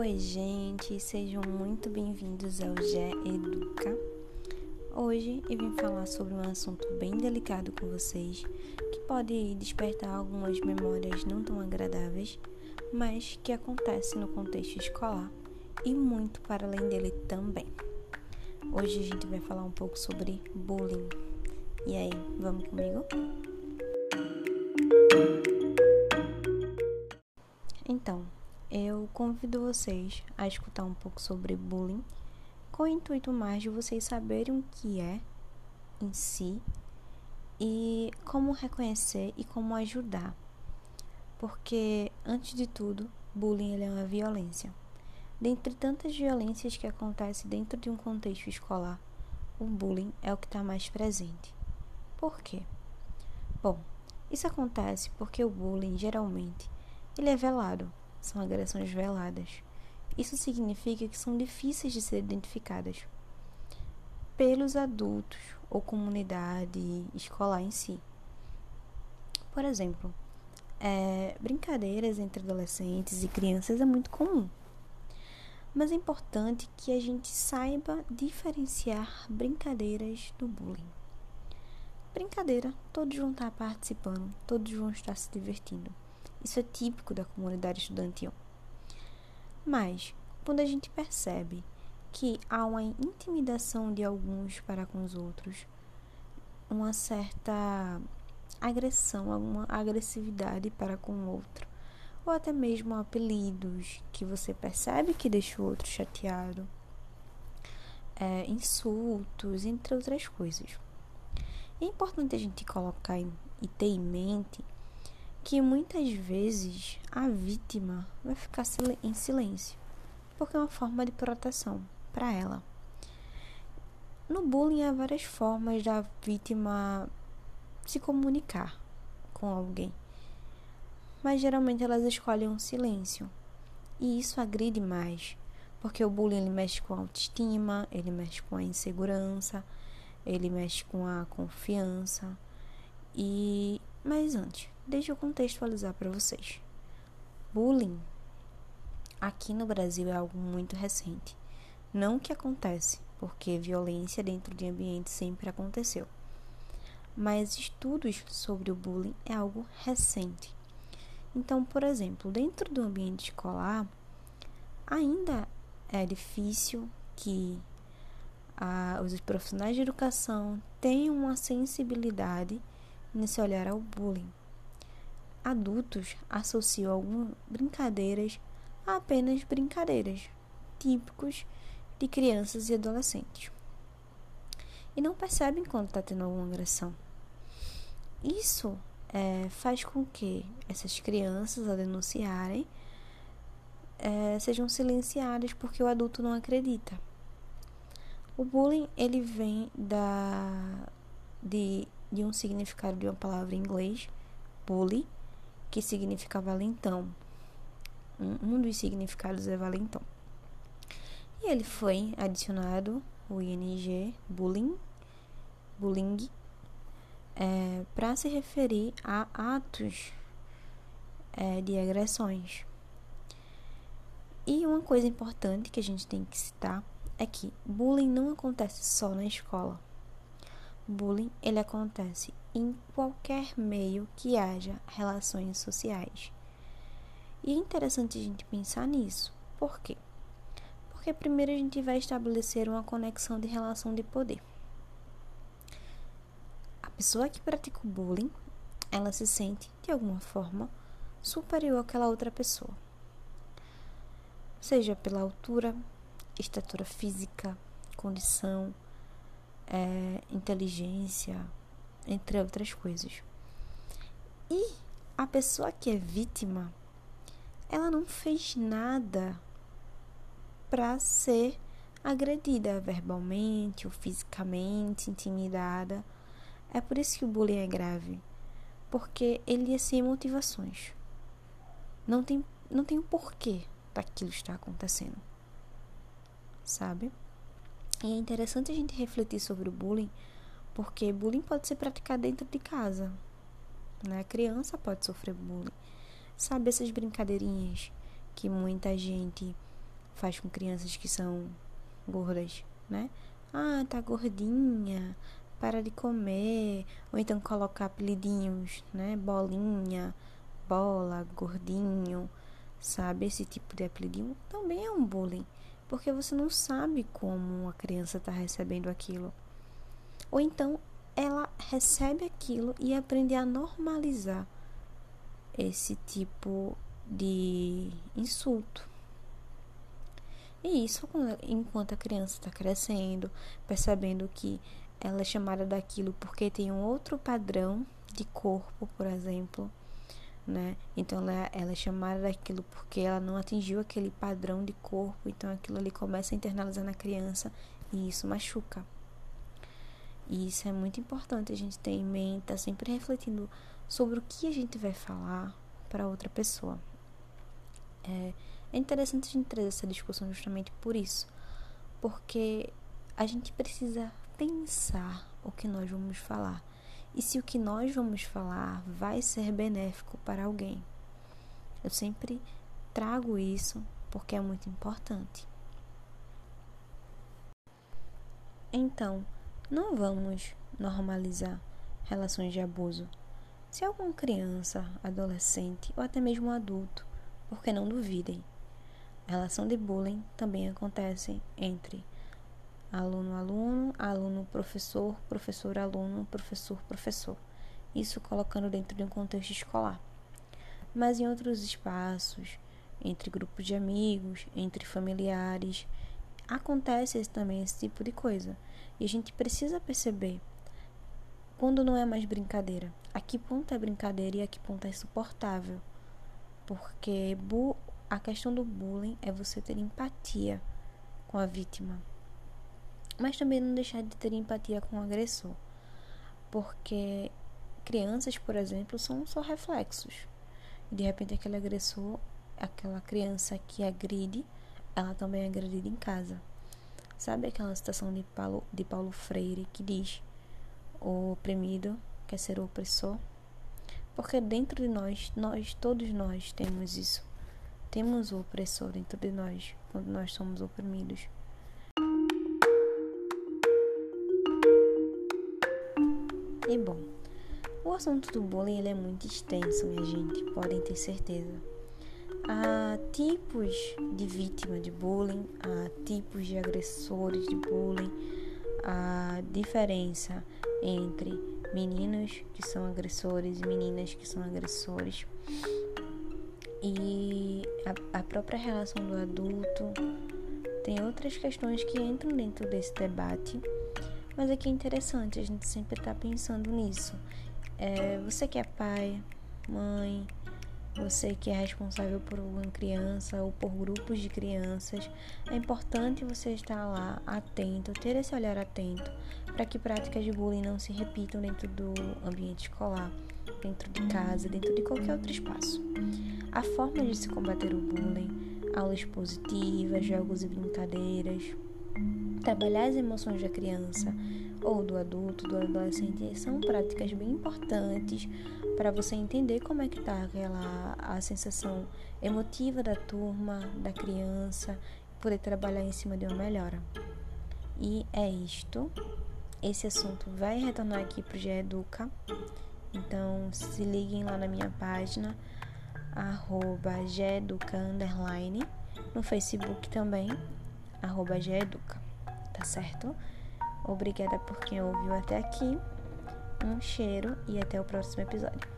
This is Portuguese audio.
Oi, gente, sejam muito bem-vindos ao Gé Educa. Hoje eu vim falar sobre um assunto bem delicado com vocês, que pode despertar algumas memórias não tão agradáveis, mas que acontece no contexto escolar e muito para além dele também. Hoje a gente vai falar um pouco sobre bullying. E aí, vamos comigo? Então, eu convido vocês a escutar um pouco sobre bullying, com o intuito mais de vocês saberem o que é em si e como reconhecer e como ajudar. Porque, antes de tudo, bullying é uma violência. Dentre tantas violências que acontecem dentro de um contexto escolar, o bullying é o que está mais presente. Por quê? Bom, isso acontece porque o bullying geralmente ele é velado são agressões veladas. Isso significa que são difíceis de ser identificadas pelos adultos ou comunidade escolar em si. Por exemplo, é, brincadeiras entre adolescentes e crianças é muito comum. Mas é importante que a gente saiba diferenciar brincadeiras do bullying. Brincadeira, todos vão estar participando, todos vão estar se divertindo. Isso é típico da comunidade estudantil. Mas, quando a gente percebe que há uma intimidação de alguns para com os outros, uma certa agressão, alguma agressividade para com o outro, ou até mesmo apelidos que você percebe que deixa o outro chateado, é, insultos, entre outras coisas. É importante a gente colocar e ter em mente que muitas vezes a vítima vai ficar em silêncio, porque é uma forma de proteção para ela. No bullying há várias formas da vítima se comunicar com alguém, mas geralmente elas escolhem um silêncio, e isso agride mais, porque o bullying ele mexe com a autoestima, ele mexe com a insegurança, ele mexe com a confiança e mas antes, deixa eu contextualizar para vocês. Bullying aqui no Brasil é algo muito recente. Não que acontece, porque violência dentro de ambiente sempre aconteceu. Mas estudos sobre o bullying é algo recente. Então, por exemplo, dentro do ambiente escolar, ainda é difícil que ah, os profissionais de educação tenham uma sensibilidade nesse olhar ao bullying. Adultos associam algumas brincadeiras a apenas brincadeiras, típicos de crianças e adolescentes. E não percebem quando está tendo alguma agressão. Isso é, faz com que essas crianças, a denunciarem, é, sejam silenciadas porque o adulto não acredita. O bullying ele vem da de de um significado de uma palavra em inglês, bully, que significa valentão. Um, dos significados é valentão. E ele foi adicionado, o ing, bullying, bullying, é, para se referir a atos é, de agressões. E uma coisa importante que a gente tem que citar é que bullying não acontece só na escola bullying ele acontece em qualquer meio que haja relações sociais. E é interessante a gente pensar nisso. Por quê? Porque primeiro a gente vai estabelecer uma conexão de relação de poder. A pessoa que pratica o bullying, ela se sente de alguma forma superior àquela outra pessoa. Seja pela altura, estatura física, condição, é, inteligência, entre outras coisas. E a pessoa que é vítima, ela não fez nada para ser agredida verbalmente ou fisicamente, intimidada. É por isso que o bullying é grave, porque ele é sem motivações. Não tem, não tem o porquê daquilo estar acontecendo. Sabe? E é interessante a gente refletir sobre o bullying, porque bullying pode ser praticado dentro de casa. Né? A criança pode sofrer bullying. Sabe essas brincadeirinhas que muita gente faz com crianças que são gordas, né? Ah, tá gordinha, para de comer, ou então colocar apelidinhos, né? Bolinha, bola, gordinho, sabe? Esse tipo de apelidinho também é um bullying, porque você não sabe como a criança está recebendo aquilo. Ou então ela recebe aquilo e aprende a normalizar esse tipo de insulto. E isso enquanto a criança está crescendo, percebendo que ela é chamada daquilo porque tem um outro padrão de corpo, por exemplo, né? Então ela, ela é chamada daquilo porque ela não atingiu aquele padrão de corpo, então aquilo ali começa a internalizar na criança e isso machuca. E isso é muito importante a gente ter em mente, tá sempre refletindo sobre o que a gente vai falar para outra pessoa. É, é interessante a gente trazer essa discussão justamente por isso, porque a gente precisa pensar o que nós vamos falar e se o que nós vamos falar vai ser benéfico para alguém. Eu sempre trago isso porque é muito importante. Então, não vamos normalizar relações de abuso. Se alguma criança, adolescente ou até mesmo adulto, porque não duvidem, a relação de bullying também acontece entre aluno-aluno, aluno-professor, professor-aluno, professor-professor. Isso colocando dentro de um contexto escolar. Mas em outros espaços, entre grupos de amigos, entre familiares, acontece também esse tipo de coisa. E a gente precisa perceber quando não é mais brincadeira. A que ponto é brincadeira e a que ponto é suportável. Porque a questão do bullying é você ter empatia com a vítima mas também não deixar de ter empatia com o agressor, porque crianças, por exemplo, são só reflexos. De repente aquele agressor, aquela criança que agride, ela também é agredida em casa. Sabe aquela citação de Paulo, de Paulo Freire que diz: O oprimido quer ser o opressor? Porque dentro de nós, nós, todos nós temos isso. Temos o opressor dentro de nós quando nós somos oprimidos. E bom, o assunto do bullying é muito extenso, minha gente, podem ter certeza. Há tipos de vítima de bullying, há tipos de agressores de bullying, há diferença entre meninos que são agressores e meninas que são agressores. E a, a própria relação do adulto tem outras questões que entram dentro desse debate mas aqui é interessante a gente sempre tá pensando nisso. É, você que é pai, mãe, você que é responsável por uma criança ou por grupos de crianças, é importante você estar lá atento, ter esse olhar atento para que práticas de bullying não se repitam dentro do ambiente escolar, dentro de casa, dentro de qualquer outro espaço. A forma de se combater o bullying, aulas positivas, jogos e brincadeiras, Trabalhar as emoções da criança ou do adulto, do adolescente, são práticas bem importantes para você entender como é que está aquela a sensação emotiva da turma, da criança, poder trabalhar em cima de uma melhora. E é isto. Esse assunto vai retornar aqui para o Geeduca. Então se liguem lá na minha página arroba Geeduca underline no Facebook também arroba Geeduca tá certo? Obrigada por quem ouviu até aqui. Um cheiro e até o próximo episódio.